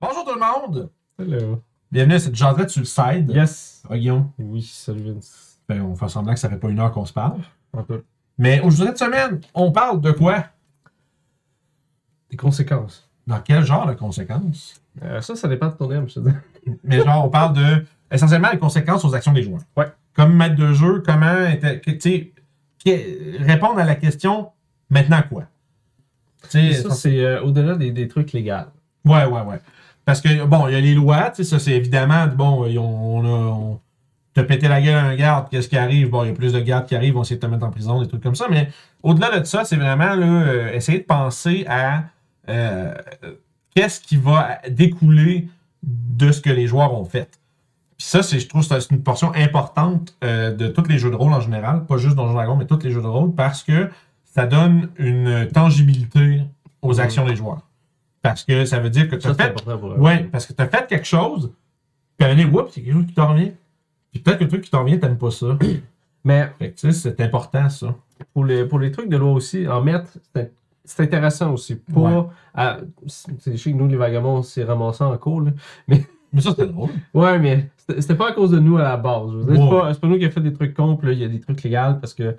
Bonjour tout le monde! Hello. Bienvenue à cette jaserette sur le side. Yes. Ah, Guillaume, Oui, salut Vince. ben, on fait semblant que ça fait pas une heure qu'on se parle. Un peu. Mais aujourd'hui, cette semaine, on parle de quoi? Des conséquences. Dans quel genre de conséquences? Euh, ça, ça dépend de ton aime, je te dis. Mais genre, on parle de essentiellement les conséquences aux actions des joueurs. Ouais. Comme maître de jeu, comment était- que- tu sais, que- répondre à la question maintenant quoi? Tu sais, Ça, c'est euh, au-delà des, des trucs légaux. Ouais, ouais, ouais. Parce que, bon, il y a les lois, tu sais, ça, c'est évidemment, bon, on a. On, T'as pété la gueule à un garde, qu'est-ce qui arrive? Bon, il y a plus de gardes qui arrivent, on essayer de te mettre en prison, des trucs comme ça. Mais au-delà de ça, c'est vraiment là, euh, essayer de penser à euh, qu'est-ce qui va découler de ce que les joueurs ont fait. Puis ça, c'est, je trouve que c'est une portion importante euh, de tous les jeux de rôle en général, pas juste Donjons Dragons, mais tous les jeux de rôle, parce que ça donne une tangibilité aux Mhm. actions des joueurs. Parce que ça veut dire que tu as c'est fait. Ouais, parce que t'as fait quelque chose, puis à un oups, c'est quelque chose qui t'en revient. Puis peut-être que le truc qui t'en revient, t'aimes pas ça. Mais tu sais, c'est important ça. pour les, pour les trucs de loi aussi, en mettre, c'est c'est intéressant aussi. Pas. C'est chez nous, les vagabonds, on s'est ramassés en cours. Là. Mais ça, c'était drôle. Ouais, mais c'était pas à cause de nous à la base. C'est pas, c'est pas nous qui a fait des trucs cons, puis là, il y a des trucs légaux parce que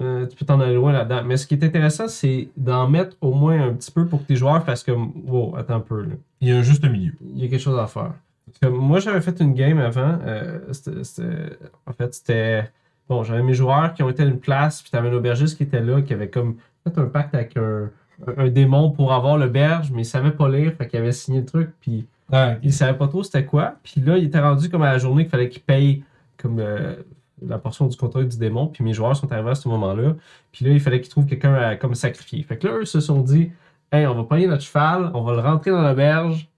euh, tu peux t'en aller loin là-dedans. Mais ce qui est intéressant, c'est d'en mettre au moins un petit peu pour que tes joueurs fassent comme Wow, attends un peu. Là. Il y a un juste milieu. il y a quelque chose à faire. Que moi, j'avais fait une game avant. euh, c'était- c'était- en fait, c'était. Bon, j'avais mes joueurs qui ont été à une place, puis t'avais un aubergiste qui était là, qui avait comme fait un pacte avec un, un- un démon pour avoir l'auberge, mais il savait pas lire, fait qu'il avait signé le truc, puis Ouais. il savait pas trop c'était quoi. Puis là, il était rendu comme à la journée qu'il fallait qu'il paye comme euh, la portion du contrat du démon, puis mes joueurs sont arrivés à ce moment-là. Puis là, il fallait qu'ils trouvent quelqu'un à comme sacrifier. Fait que là, eux se sont dit, hey, on va payer notre cheval, on va le rentrer dans l'auberge,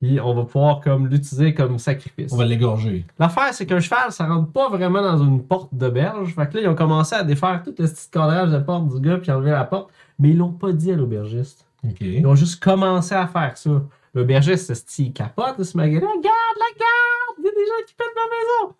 puis on va pouvoir comme l'utiliser comme sacrifice. On va l'égorger. L'affaire, c'est qu'un cheval, ça rentre pas vraiment dans une porte d'auberge. Fait que là, ils ont commencé à défaire tout le petit cadrage de porte du gars, puis enlever la porte, mais ils l'ont pas dit à l'aubergiste. Ils ont juste commencé à faire ça. L'aubergiste, c'est il capote de ce magasin. Regarde, la! Des gens qui pètent ma maison!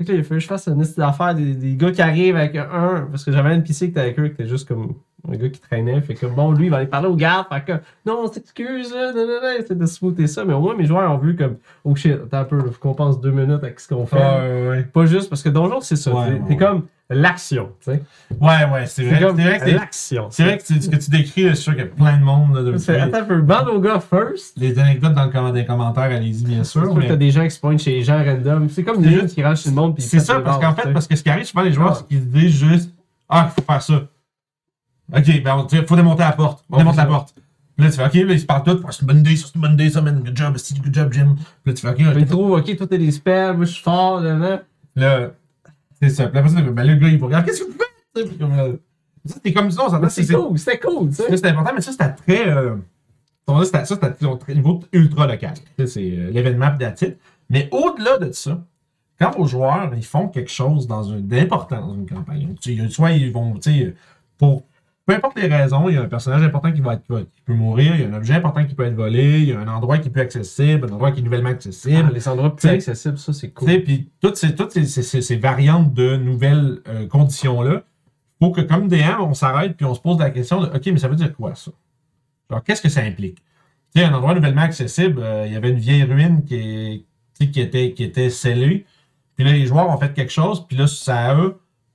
Là, il faut que je fasse une liste d'affaires des, des gars qui arrivent avec un. Parce que j'avais un NPC qui était avec eux, qui était juste comme un gars qui traînait. Fait que bon, lui, il va aller parler aux gardes. Fait que non, on s'excuse, là. Non, non, non. Essaie de smoother ça. Mais au moins, mes joueurs ont vu comme oh shit, attends un peu, il faut qu'on passe deux minutes avec ce qu'on fait. Ouais, ouais. Pas juste parce que Donjon, c'est ça. T'es comme l'action. tu sais. Ouais, ouais, c'est vrai. C'est C'est vrai que c'est- l'action. c'est vrai que c'est- ce que tu décris, je suis sûr qu'il y a plein de monde. Là, de- Tu fais, Attends un peu, bande aux gars first. Les anecdotes dans le des commentaires, allez-y, bien C'est sûr. sûr que t'as mais- des gens qui se pointent chez les gens random. C'est comme C'est des gens qui rentrent chez le monde. C'est ça, les parce qu'en fait, tu parce que ce qui arrive souvent, les joueurs, Ah. c'est qu'ils se disent juste Ah, il faut faire ça. Ok, ben, il faut démonter la porte. Bon, Démonte c'est la porte. Puis là, tu fais Ok, là, ils se parlent tous. C'est une bonne idée, c'est une bonne idée, ça, man. Good job, c'est good job, Jim. Puis là, tu fais ok. ils trouvent, ok, toi t'es des spells, moi je suis fort, là, là. Là, c'est ça. Puis après ça, ben, le gars, il va regarder Qu'est-ce que tu fais puis comme, euh, c'était comme ça, on C'est cool, c'était cool, tu sais. c'était important, mais ça, c'était très. Euh, ça, c'était au niveau ultra local. C'est euh, l'événement it. Mais au-delà de ça, quand vos joueurs ils font quelque chose dans un- d'important dans une campagne, soit ils vont, tu sais, pour peu importe les raisons, il y a un personnage important qui va être qui, peut mourir, il y a un objet important qui peut être volé, il y a un endroit qui peut être accessible, un endroit qui est nouvellement accessible. Ah, les endroits plus accessibles, ça c'est cool. puis toutes ces, toutes ces, ces- ces- ces variantes de nouvelles euh, conditions-là, faut que comme DM, on s'arrête puis on se pose la question de OK, mais ça veut dire quoi ça? Genre, qu'est-ce que ça implique? Tu sais, un endroit nouvellement accessible, euh, il y avait une vieille ruine qui, est- qui, était, qui était scellée. Puis là, les joueurs ont fait quelque chose, puis là, ça a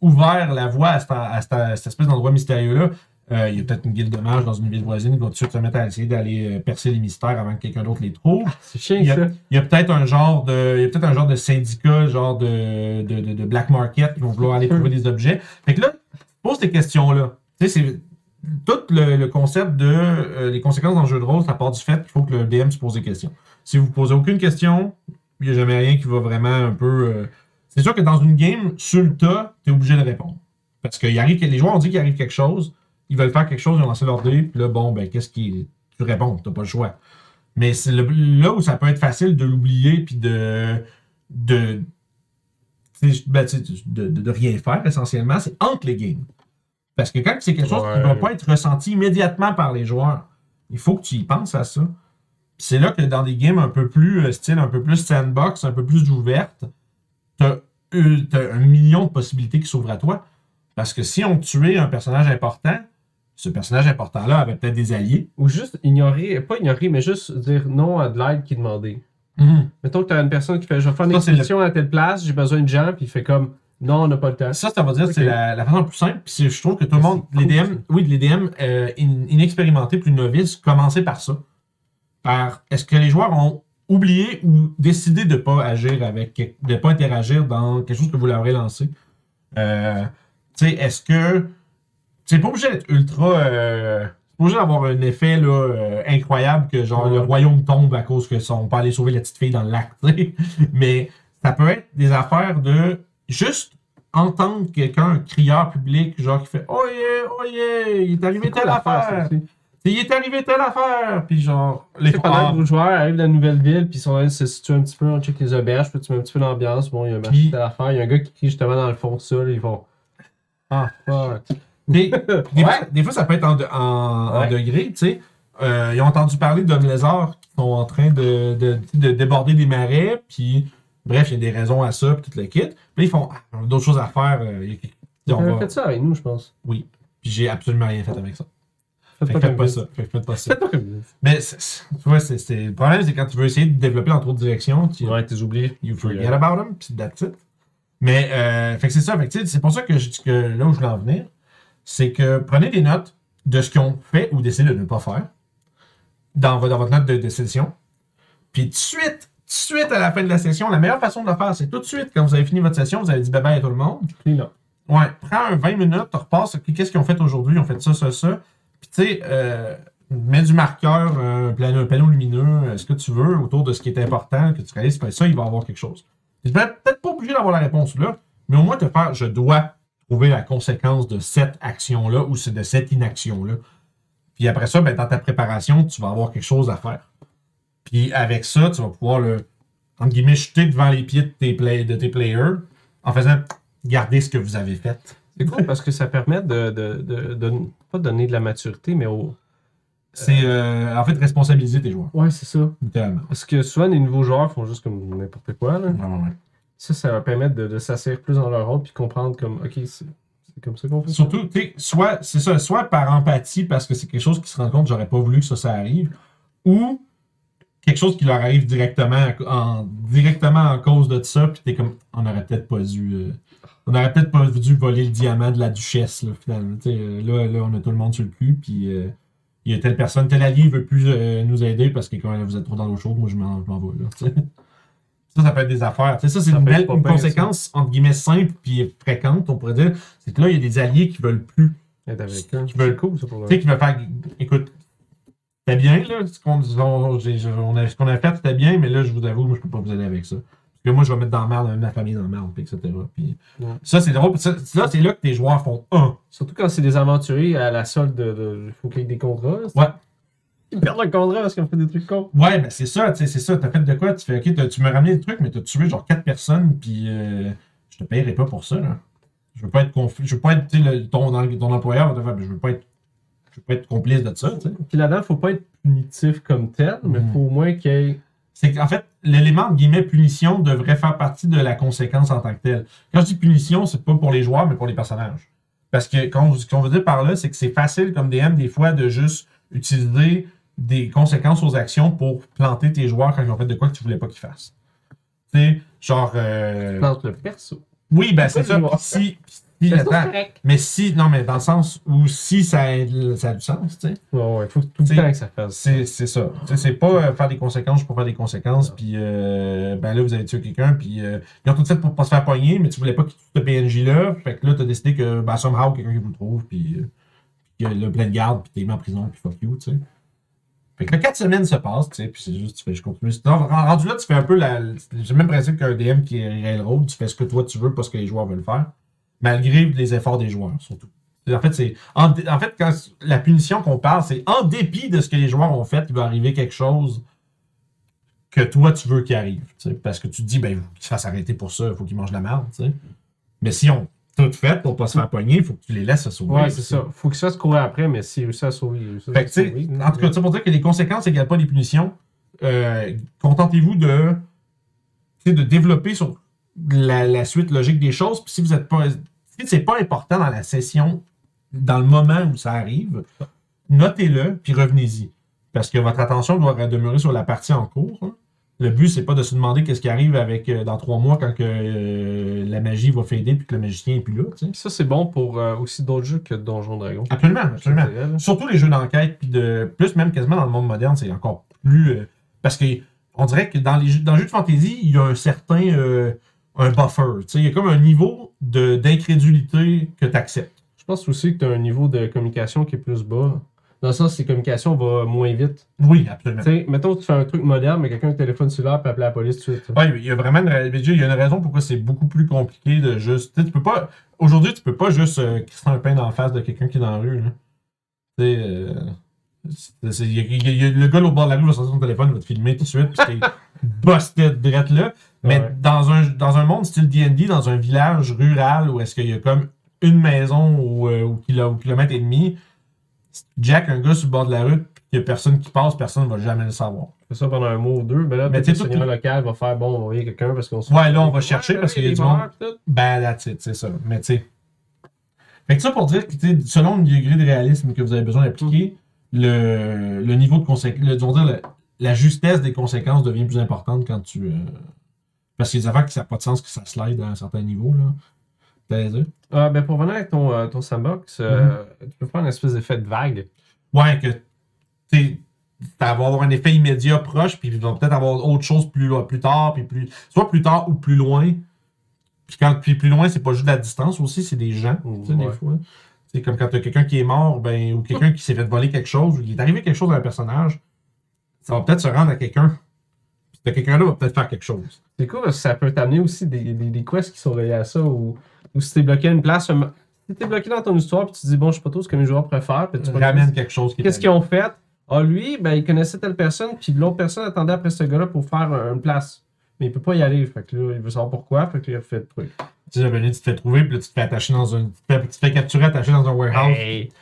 ouvert la voie à cette, à cette- à cette espèce d'endroit mystérieux-là. Euh, il y a peut-être une guilde de mages dans une ville voisine qui va tout de suite se mettre à essayer d'aller euh, percer les mystères avant que quelqu'un d'autre les trouve. C'est chiant Il y a, ça. il y a peut-être un genre de, il y a peut-être un genre de syndicat, genre de, de, de, de black market qui vont vouloir aller trouver des objets. Fait que là, pose ces questions-là. Tu sais, c'est tout le, le concept de euh, les conséquences dans le jeu de rôle, ça part du fait qu'il faut que le DM se pose des questions. Si vous posez aucune question, il n'y a jamais rien qui va vraiment un peu. euh, C'est sûr que dans une game, sur le tas, tu es obligé de répondre. Parce que arrive, les joueurs ont dit qu'il arrive quelque chose, ils veulent faire quelque chose, ils ont lancé leur dé, puis là, bon, ben, qu'est-ce qui. Tu réponds, t'as pas le choix. Mais c'est le- là où ça peut être facile de l'oublier puis de, de, ben, de, de- de rien faire essentiellement, c'est entre les games. Parce que quand c'est quelque chose qui ne va pas être ressenti immédiatement par les joueurs, il faut que tu y penses à ça. C'est là que dans des games un peu plus euh, style, un peu plus sandbox, un peu plus ouverte, as un million de possibilités qui s'ouvrent à toi. Parce que si on tuait un personnage important, ce personnage important-là avait peut-être des alliés. Ou juste ignorer, pas ignorer, mais juste dire non à de l'aide qui est demandée. Mettons que tu as une personne qui fait Je vais faire une expédition à telle place, j'ai besoin de gens, puis il fait comme Non, on n'a pas le temps. Ça, ça veut dire que c'est la, la façon la plus simple. Puis je trouve que tout le monde, les DM, oui, les DM euh, in- inexpérimentés, plus novices, commencez par ça. Par est-ce que les joueurs ont oublié ou décidé de pas agir avec, de pas interagir dans quelque chose que vous leur avez lancé? Euh, tu sais, est-ce que c'est pas obligé d'être ultra. Euh, c'est pas obligé d'avoir un effet là, euh, incroyable que genre Ouais. le royaume tombe à cause que sont pas allés sauver la petite fille dans le lac. Mais ça peut être des affaires de juste entendre quelqu'un, un crieur public, genre qui fait Oh yeah, oh yeah, il est arrivé telle affaire. Il est arrivé telle affaire. Puis genre, les pendant que joueurs arrivent dans la nouvelle ville, puis ils sont allés se situer un petit peu, on check les auberges, puis tu mets un petit peu l'ambiance. Bon, il y a un marché à l'affaire, il y a un gars qui crie justement dans le fond de ça, là, ils vont Ah, fuck. Des, des fois, des fois, ça peut être en, de- en, tu sais. Euh, ils ont entendu parler d'hommes lézards qui sont en train de, de, de déborder des marais, puis bref, il y a des raisons à ça, puis tout le kit. Puis là, ils font, ah, d'autres choses à faire. euh, Ils on ont fait ça avec nous, je pense. Puis j'ai absolument rien fait avec ça. Faites Fait pas que faites comme pas ça. ça. Fait que faites pas ça. Faites pas comme ça. Mais tu vois, c'est- le problème, c'est quand tu veux essayer de développer dans trop de directions, tu, Ouais, t'es oublié. you forget about them, puis that's it. Mais, euh, fait que c'est ça. C'est pour ça que, je, que là où je voulais en venir, c'est que prenez des notes de ce qu'ils ont fait ou décidé de ne pas faire dans, vo- dans votre note de, de session. Puis tout de suite, tout de suite à la fin de la session, la meilleure façon de le faire, c'est tout de suite, quand vous avez fini votre session, vous avez dit bye bye à tout le monde. Clean up. Ouais, prends un 20 minutes, tu repasses, qu'est-ce qu'ils ont fait aujourd'hui? Ils ont fait ça, ça, ça. Puis tu sais, euh, mets du marqueur, un, plan- un panneau lumineux, euh, ce que tu veux, autour de ce qui est important, que tu réalises, ben ça, il va avoir quelque chose. Tu n'es peut-être pas obligé d'avoir la réponse là, mais au moins te faire, je dois trouver la conséquence de cette action-là ou de cette inaction-là. Puis après ça, ben, dans ta préparation, tu vas avoir quelque chose à faire. Puis avec ça, tu vas pouvoir le, entre guillemets, jeter devant les pieds de tes, de tes players en faisant garder ce que vous avez fait. C'est cool parce que ça permet de, de, de, de- pas donner de la maturité, mais au. C'est euh, en fait responsabiliser tes joueurs, Ouais, c'est ça. littéralement. Parce que souvent, les nouveaux joueurs font juste comme n'importe quoi. Là. Vraiment, ouais. Ça, ça va permettre de, de s'asseoir plus dans leur rôle puis comprendre comme, OK, c'est c'est comme ça qu'on fait. Surtout, tu sais, soit, c'est ça, soit par empathie parce que c'est quelque chose qui se rend compte, j'aurais pas voulu que ça, ça arrive, ou quelque chose qui leur arrive directement en, directement en cause de ça, puis t'es comme, on aurait peut-être pas dû, euh, on aurait peut-être pas dû voler le diamant de la duchesse, là, finalement. Euh, là, là, on a tout le monde sur le cul, puis euh, il y a telle personne, tel allié veut plus euh, nous aider parce que quand vous êtes trop dans l'eau chaude, moi je m'en, je m'en vais, là. Ça, ça peut être des affaires. Ça, c'est une, belle, une conséquence, entre guillemets, simple puis fréquente, on pourrait dire. C'est que là, il y a des alliés qui veulent plus Être avec eux. Qui veulent- cool, ça, pour tu sais, qui va faire. Écoute, c'était bien, là. Ce qu'on on- j'ai- on a, ce qu'on a fait, c'était bien, mais là, je vous avoue, moi, je peux pas vous aider avec ça. Parce que moi, je vais mettre dans la merde, ma famille dans la merde, etc. Puis, Ouais. Ça, c'est drôle. ça- Là, c'est là que tes joueurs font un. Surtout quand c'est des aventuriers à la solde de. Il faut qu'il y ait des contrats. Ouais. Ils perdent le contrat parce qu'ils ont fait des trucs cons. Ouais, ben c'est ça, tu sais, c'est ça. T'as fait de quoi? Tu fais, OK, tu me ramené des trucs, mais t'as tué genre quatre personnes, puis euh, je te paierai pas pour ça, là. Je veux pas être conflit. Je veux pas être, tu sais, le- ton, ton employeur va te faire, je veux pas être. Je veux pas être complice de ça, tu sais. Puis là-dedans, faut pas être punitif comme tel, mais Mhm. faut au moins qu'il y ait. C'est qu'en fait, l'élément entre guillemets punition devrait faire partie de la conséquence en tant que telle. Quand je dis punition, c'est pas pour les joueurs, mais pour les personnages. Parce que quand, ce qu'on veut dire par là, c'est que c'est facile comme DM des fois de juste utiliser des conséquences aux actions pour planter tes joueurs quand ils ont fait de quoi que tu voulais pas qu'ils fassent. Tu sais, genre. euh, Plante le perso. Oui, ben c'est ça. Puis si. attends, correct. mais si. Non, mais dans le sens où si ça, a- ça a du sens, tu sais. Ouais, ouais, faut tout le temps que ça fasse. C'est c'est ça. Tu sais, C'est pas euh, faire des conséquences pour faire des conséquences, puis euh, ben là, vous avez tué quelqu'un, puis euh, ils ont tout fait pour pas se faire pogner, mais tu voulais pas qu'il tue ce PNJ-là, fait que là, t'as décidé que, ben, somehow, quelqu'un qui vous le trouve, puis euh, y a le plein de garde, puis t'es mis en prison, puis fuck you, tu sais. Fait que là, quatre semaines se passent, tu sais, puis c'est juste, tu fais, je continue. Non, Rendu là, tu fais un peu la. C'est le même principe qu'un DM qui est railroad, tu fais ce que toi tu veux, pas ce que les joueurs veulent faire, malgré les efforts des joueurs, surtout. En fait, c'est en, fait quand la punition qu'on parle, c'est en dépit de ce que les joueurs ont fait, il va arriver quelque chose que toi tu veux qu'il arrive. Parce que tu te dis, ben, il faut qu'il se fasse arrêter pour ça, il faut qu'il mange de la merde. Mais si on tout fait pour pas se faire pogner, il faut que tu les laisses se sauver. Ouais, c'est ça. Faut qu'il se fasse courir après, mais s'il réussit à sauver, il Fait tu sais, sauver. en tout cas, pour dire que les conséquences égale pas des punitions. Euh, Contentez-vous de, de développer sur la, la suite logique des choses. Puis si vous êtes pas. Si c'est pas important dans la session dans le moment où ça arrive, notez-le, puis revenez-y. Parce que votre attention doit demeurer sur la partie en cours. hein. Le but, c'est pas de se demander qu'est-ce qui arrive avec euh, dans trois mois quand que, euh, la magie va fader puis que le magicien est plus là. tu sais. Ça, c'est bon pour euh, aussi d'autres jeux que Donjon Dragon. Absolument, absolument. Surtout les jeux d'enquête, puis de plus même quasiment dans le monde moderne, c'est encore plus. parce que on dirait que dans les jeux, dans les jeux de fantasy, il y a un certain un buffer. Il y a comme un niveau de- d'incrédulité que tu acceptes. Je pense aussi que tu as un niveau de communication qui est plus bas. Dans le sens, les communications vont moins vite. Oui, absolument. Mettons que tu fais un truc moderne, mais quelqu'un téléphone cellulaire peut appeler la police tout de suite. Ouais, il y a vraiment une, il y a une raison pourquoi c'est beaucoup plus compliqué de juste. Tu peux pas. Aujourd'hui, tu peux pas juste euh, crisser un pain dans la face de quelqu'un qui est dans la rue. sais. euh, c'est- c'est- il y a- il y a- il y a- le gars au bord de la rue va sortir son téléphone, il va te filmer tout de suite, puis t'es busted direct là. Mais Ouais. dans, un, dans un monde style DD, dans un village rural où est-ce qu'il y a comme une maison au, euh, au, kilomètre et demi, Jack, un gars sur le bord de la rue, puis qu'il y a personne qui passe, personne ne va jamais le savoir. fais ça pendant un mois ou deux, mais là, Mais tu le tout- seigneur local va faire bon, on va envoyer quelqu'un parce qu'on se Ouais, là, on va chercher parce qu'il y a du monde. Ben, that's it, c'est ça. Mais tu sais. Fait que ça pour dire que, selon le degré de réalisme que vous avez besoin d'appliquer, le, le niveau de conséquence, la, la justesse des conséquences devient plus importante quand tu. euh, parce qu'il y a des affaires qui ça n'a pas de sens que ça slide à un certain niveau, là. Ah, ben pour venir avec ton, euh, ton sandbox, euh, tu peux faire une espèce d'effet de vague. Ouais, que. Tu sais, ça va avoir un effet immédiat proche, puis ils vont peut-être avoir autre chose plus, plus tard, puis plus. Soit plus tard ou plus loin. Puis quand puis plus loin, c'est pas juste la distance aussi, c'est des gens, tu des fois. C'est comme quand t'as quelqu'un qui est mort, ben, ou quelqu'un qui s'est fait voler quelque chose, ou il est arrivé quelque chose à un personnage, ça va peut-être se rendre à quelqu'un. Ce quelqu'un-là va peut-être faire quelque chose. C'est cool parce que ça peut t'amener aussi des, des, des quests qui sont reliés à ça ou, ou si t'es bloqué à une place, si t'es bloqué dans ton histoire puis tu te dis bon, je sais pas trop ce que mes joueurs préfèrent, puis tu ramènes quelque chose Qu'est-ce qu'ils ont fait? Ah, lui, ben, il connaissait telle personne, puis l'autre personne attendait après ce gars-là pour faire un- une place. Mais il peut pas y aller. Fait que là, il veut savoir pourquoi. Fait que là, il refait le truc. Tu sais, tu te fais trouver, puis là, tu te fais attacher dans un. Tu te fais, capturer, attaché dans un warehouse. Hey. Tu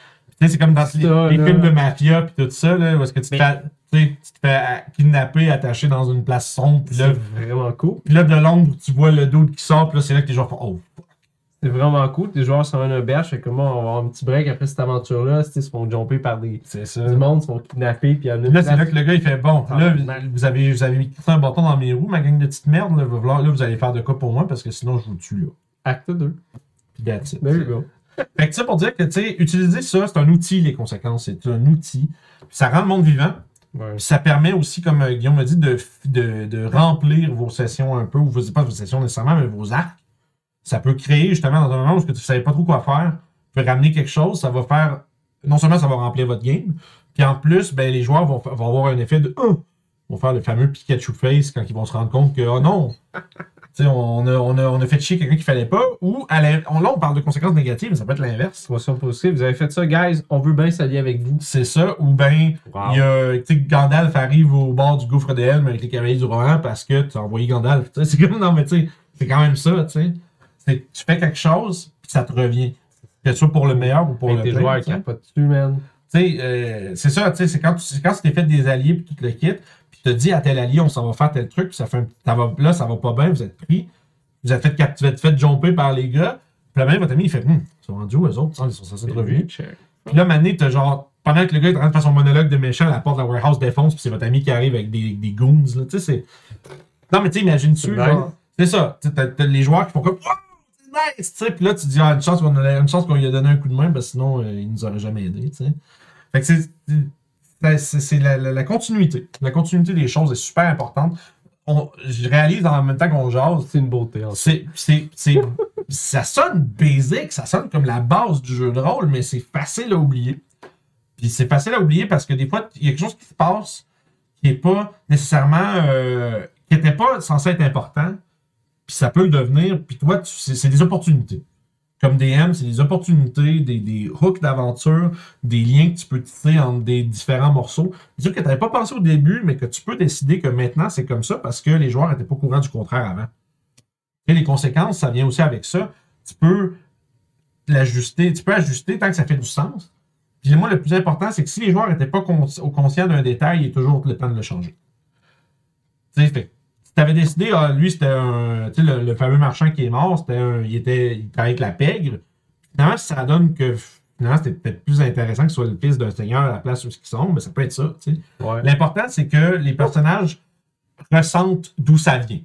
sais, c'est comme dans les, Ça, les là. films de mafia puis tout ça, là, où est-ce que tu te fais, tu sais, tu te fais kidnapper, attaché dans une place sombre, puis là, C'est vraiment cool. puis là, de l'ombre, tu vois le dos qui sort, puis là, c'est là que les gens font Oh, fuck. C'est vraiment cool. Tes joueurs s'en vont un berge. Fait que moi, on va avoir un petit break après cette aventure-là. Ils se font jumper par des, c'est ça. du monde, ils se font kidnapper, puis amener là, c'est là que le gars, il fait Bon, là, vous avez, vous avez mis un bâton dans mes roues, ma gang de petites merdes, là, là, vous allez faire de quoi pour moi, parce que sinon, je vous tue, là. Acte 2. Puis that's it. There you go. Fait que ça pour dire que, tu sais, utiliser ça, c'est un outil, les conséquences, c'est un outil. Puis ça rend le monde vivant. Ça permet aussi, comme euh, Guillaume m'a dit, de, de, remplir vos sessions un peu, ou vos, pas vos sessions nécessairement, mais vos arcs. Ça peut créer justement dans un moment où tu ne savais pas trop quoi faire, tu peux ramener quelque chose, ça va faire. Non seulement ça va remplir votre game, puis en plus, ben, les joueurs vont, vont avoir un effet de. Hum! vont faire le fameux Pikachu face quand ils vont se rendre compte que, oh non! Tu sais, on a, on, a, on a fait chier quelqu'un qu'il fallait pas, ou à l'in- on, là, on parle de conséquences négatives, mais ça peut être l'inverse. Situation positive. Vous avez fait ça, guys. On veut bien s'allier avec vous. C'est ça, ou ben, Wow. Il y a, tu sais, Gandalf arrive au bord du gouffre de Helm avec les cavaliers du Rohan parce que tu as envoyé Gandalf. C'est comme, non, mais tu sais, c'est quand même ça, tu sais. Tu fais quelque chose, puis ça te revient. Que ce soit pour le meilleur ou pour Avec le tes pire. joueurs qui pas dessus, man? Tu sais, euh, c'est ça, tu sais, c'est quand tu c'est quand tu t'es fait des alliés puis tout le kit, te dis à tel allié, on s'en va faire tel truc, puis ça fait un, ça va, là, ça va pas bien, vous êtes pris, vous êtes fait, cap- vous êtes fait jumper par les gars, puis là, même votre ami, il fait, hum, ils sont rendus où, eux autres, ils sont censés être revenus. Puis là, Mané, t'as genre, pendant que le gars est en train de faire son monologue de méchant, la porte de la warehouse défonce, puis c'est votre ami qui arrive avec des, des goons, là. Tu sais, c'est. Non, mais tu sais, imagine-tu, C'est genre. C'est ça. T'as, t'as les joueurs qui font comme. Wow, c'est nice! Tu sais, puis là, tu te dis, ah, une chance qu'on a, une chance qu'on lui a donné un coup de main, parce que sinon, euh, il nous aurait jamais aidé, tu sais. Fait que c'est. C'est- la, la- la continuité. La continuité des choses est super importante. On, je réalise en même temps qu'on jase, C'est une beauté, en fait. c'est, c'est, c'est, ça sonne basic, ça sonne comme la base du jeu de rôle, mais c'est facile à oublier. Puis c'est facile à oublier parce que des fois, il y a quelque chose qui se passe qui n'est pas nécessairement. euh, qui n'était pas censé être important, puis ça peut le devenir, puis toi, c'est des opportunités. Comme DM, c'est des opportunités, des, des hooks d'aventure, des liens que tu peux tisser entre des différents morceaux. Des trucs que tu n'avais pas pensé au début, mais que tu peux décider que maintenant c'est comme ça parce que les joueurs n'étaient pas au courant du contraire avant. Et les conséquences, ça vient aussi avec ça. Tu peux l'ajuster, tu peux ajuster tant que ça fait du sens. Puis moi, le plus important, c'est que si les joueurs n'étaient pas conscients d'un détail, il est toujours le temps de le changer. Tu sais, fait, tu avais décidé, ah, lui, c'était un. Tu sais, le, le fameux marchand qui est mort, c'était un, il, était, il travaillait avec la pègre. Finalement, ça donne que finalement, c'était peut-être plus intéressant que ce soit le fils d'un seigneur à la place où ils sont, mais ça peut être ça. Ouais. L'important, c'est que les personnages ressentent d'où ça vient.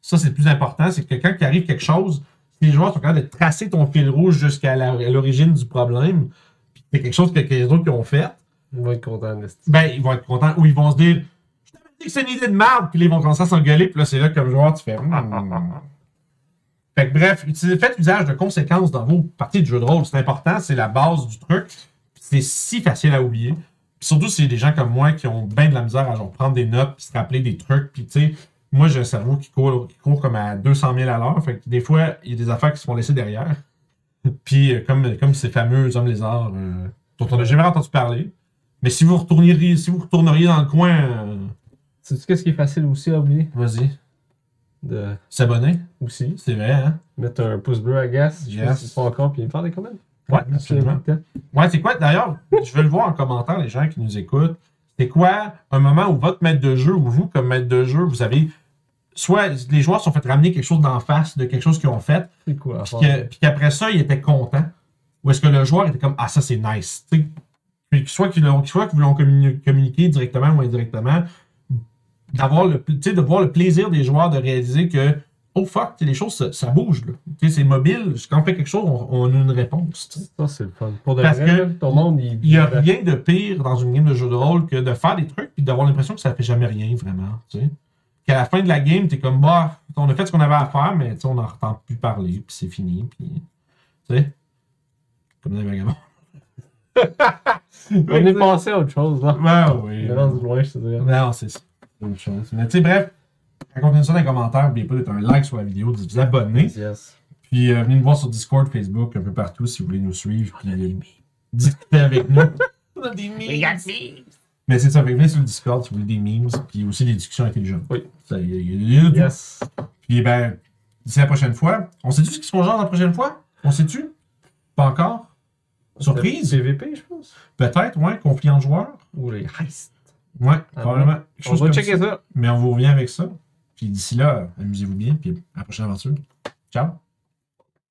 Ça, c'est le plus important, c'est que quand il arrive quelque chose, si les joueurs sont capables de tracer ton fil rouge jusqu'à l'origine du problème, puis c'est quelque chose que, que les autres qui ont fait, Ils vont être contents ben, ils vont être contents ou ils vont se dire c'est une idée de merde, puis ils vont commencer à s'engueuler, puis là, c'est là, comme joueur, tu fais Hmm. Fait que bref, faites usage de conséquences dans vos parties de jeu de rôle. C'est important, c'est la base du truc. C'est si facile à oublier. Puis surtout, c'est des gens comme moi qui ont bien de la misère à genre, prendre des notes, puis se rappeler des trucs. Puis tu sais, moi, j'ai un cerveau qui court, qui court comme à 200 000 à l'heure. Fait que des fois, il y a des affaires qui se font laisser derrière. Puis euh, comme, comme ces fameux hommes lézards euh, dont on n'a jamais entendu parler. Mais si vous retourneriez, si vous retourneriez dans le coin, euh, Sais-tu qu'est-ce qui est facile aussi à oublier? vas-y, De... s'abonner. Aussi. C'est vrai, hein? Mettre un pouce bleu à gas. Je sais pas Yes. si encore, puis faire des commentaires. Ouais, absolument. Ouais, c'est quoi, d'ailleurs, je veux le voir en commentaire, les gens qui nous écoutent. C'est quoi un moment où votre maître de jeu ou vous, comme maître de jeu, vous avez. Soit les joueurs sont fait ramener quelque chose d'en face de quelque chose qu'ils ont fait, C'est quoi? puis qu'après ça, ils étaient contents? Ou est-ce que le joueur était comme Ah, ça c'est nice. Tu sais, Puis soit qu'ils l'ont- soit qu'ils vous l'ont communiqué directement ou indirectement, d'avoir le, tu de voir le plaisir des joueurs de réaliser que oh fuck, tu les choses ça, ça bouge. Tu c'est mobile. Quand on fait quelque chose, on, on a une réponse. tu. Ça, c'est le fun. Pour de Parce vrai, que ton monde, il. Il n'y a rien de pire dans une game de jeu de rôle que de faire des trucs et d'avoir l'impression que ça fait jamais rien, vraiment. Tu. Qu'à la fin de la game, t'es comme, bah, on a fait ce qu'on avait à faire, mais tu on n'en entend plus parler, puis c'est fini, puis. Tu. Comme des vagabonds. On est passé à autre chose, là. Ben oui. On est loin, je te. Non, c'est ça. C'est autre chose. Mais tu sais, bref, racontez-nous ça dans les commentaires. N'oubliez pas d'être un like sur la vidéo, de vous abonner. Yes. Puis euh, venez nous voir sur Discord, Facebook, un peu partout si vous voulez nous suivre. Puis euh, discuter avec nous. On a des memes. Mais c'est ça, venez sur le Discord si vous voulez des memes, puis aussi des discussions intelligentes. Oui. Ça, y a- y. Yes. Puis ben, d'ici la prochaine fois, on sait-tu ce qui se passe la prochaine fois? On sait-tu? Pas encore? Surprise? CVP, je pense. Peut-être, ouais, conflit entre joueurs. Ou les heists. Ouais, Ah probablement. Quelque On va checker ça. ça. Mais on vous revient avec ça. Puis d'ici là, amusez-vous bien, puis à la prochaine aventure. Ciao!